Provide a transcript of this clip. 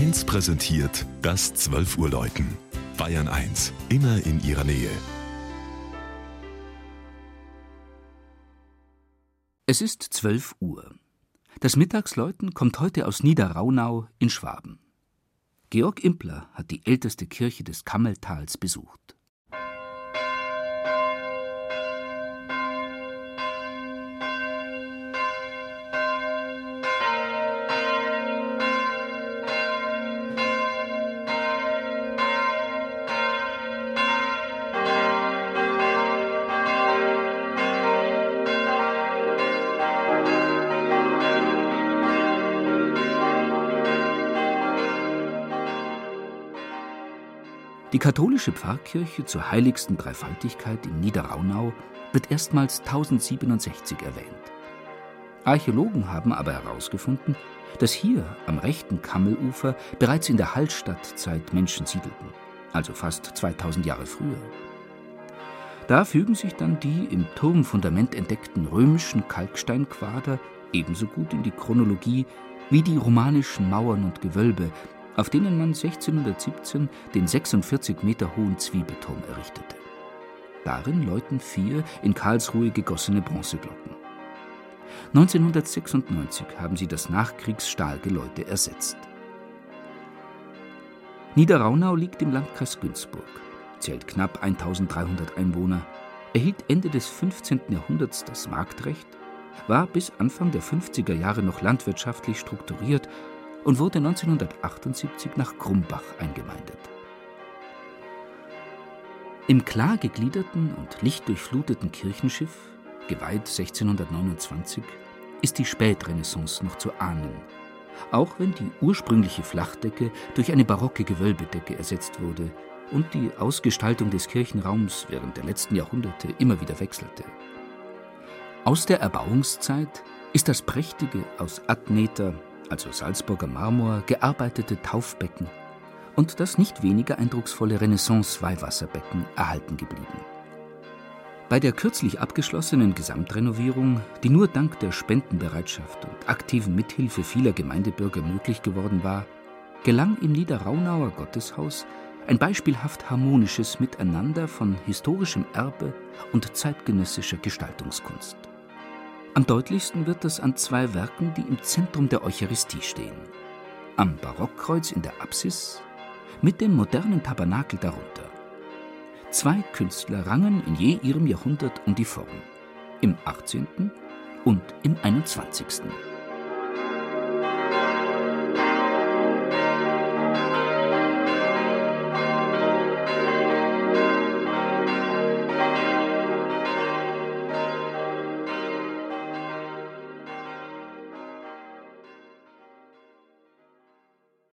1 präsentiert das 12 Uhr Läuten. Bayern 1, immer in ihrer Nähe. Es ist 12 Uhr. Das Mittagsläuten kommt heute aus Niederraunau in Schwaben. Georg Impler hat die älteste Kirche des Kammeltals besucht. Die katholische Pfarrkirche zur heiligsten Dreifaltigkeit in Niederraunau wird erstmals 1067 erwähnt. Archäologen haben aber herausgefunden, dass hier am rechten Kammelufer bereits in der Hallstattzeit Menschen siedelten, also fast 2000 Jahre früher. Da fügen sich dann die im Turmfundament entdeckten römischen Kalksteinquader ebenso gut in die Chronologie wie die romanischen Mauern und Gewölbe, auf denen man 1617 den 46 Meter hohen Zwiebelturm errichtete. Darin läuten vier in Karlsruhe gegossene Bronzeglocken. 1996 haben sie das Nachkriegsstahlgeläute ersetzt. Niederraunau liegt im Landkreis Günzburg, zählt knapp 1300 Einwohner, erhielt Ende des 15. Jahrhunderts das Marktrecht, war bis Anfang der 50er Jahre noch landwirtschaftlich strukturiert und wurde 1978 nach Krumbach eingemeindet. Im klar gegliederten und lichtdurchfluteten Kirchenschiff, geweiht 1629, ist die Spätrenaissance noch zu ahnen, auch wenn die ursprüngliche Flachdecke durch eine barocke Gewölbedecke ersetzt wurde und die Ausgestaltung des Kirchenraums während der letzten Jahrhunderte immer wieder wechselte. Aus der Erbauungszeit ist das prächtige, aus Adneter, also Salzburger Marmor, gearbeitete Taufbecken und das nicht weniger eindrucksvolle Renaissance-Weihwasserbecken erhalten geblieben. Bei der kürzlich abgeschlossenen Gesamtrenovierung, die nur dank der Spendenbereitschaft und aktiven Mithilfe vieler Gemeindebürger möglich geworden war, gelang im Niederraunauer Gotteshaus ein beispielhaft harmonisches Miteinander von historischem Erbe und zeitgenössischer Gestaltungskunst. Am deutlichsten wird das an zwei Werken, die im Zentrum der Eucharistie stehen. Am Barockkreuz in der Apsis mit dem modernen Tabernakel darunter. Zwei Künstler rangen in je ihrem Jahrhundert um die Form. Im 18. und im 21.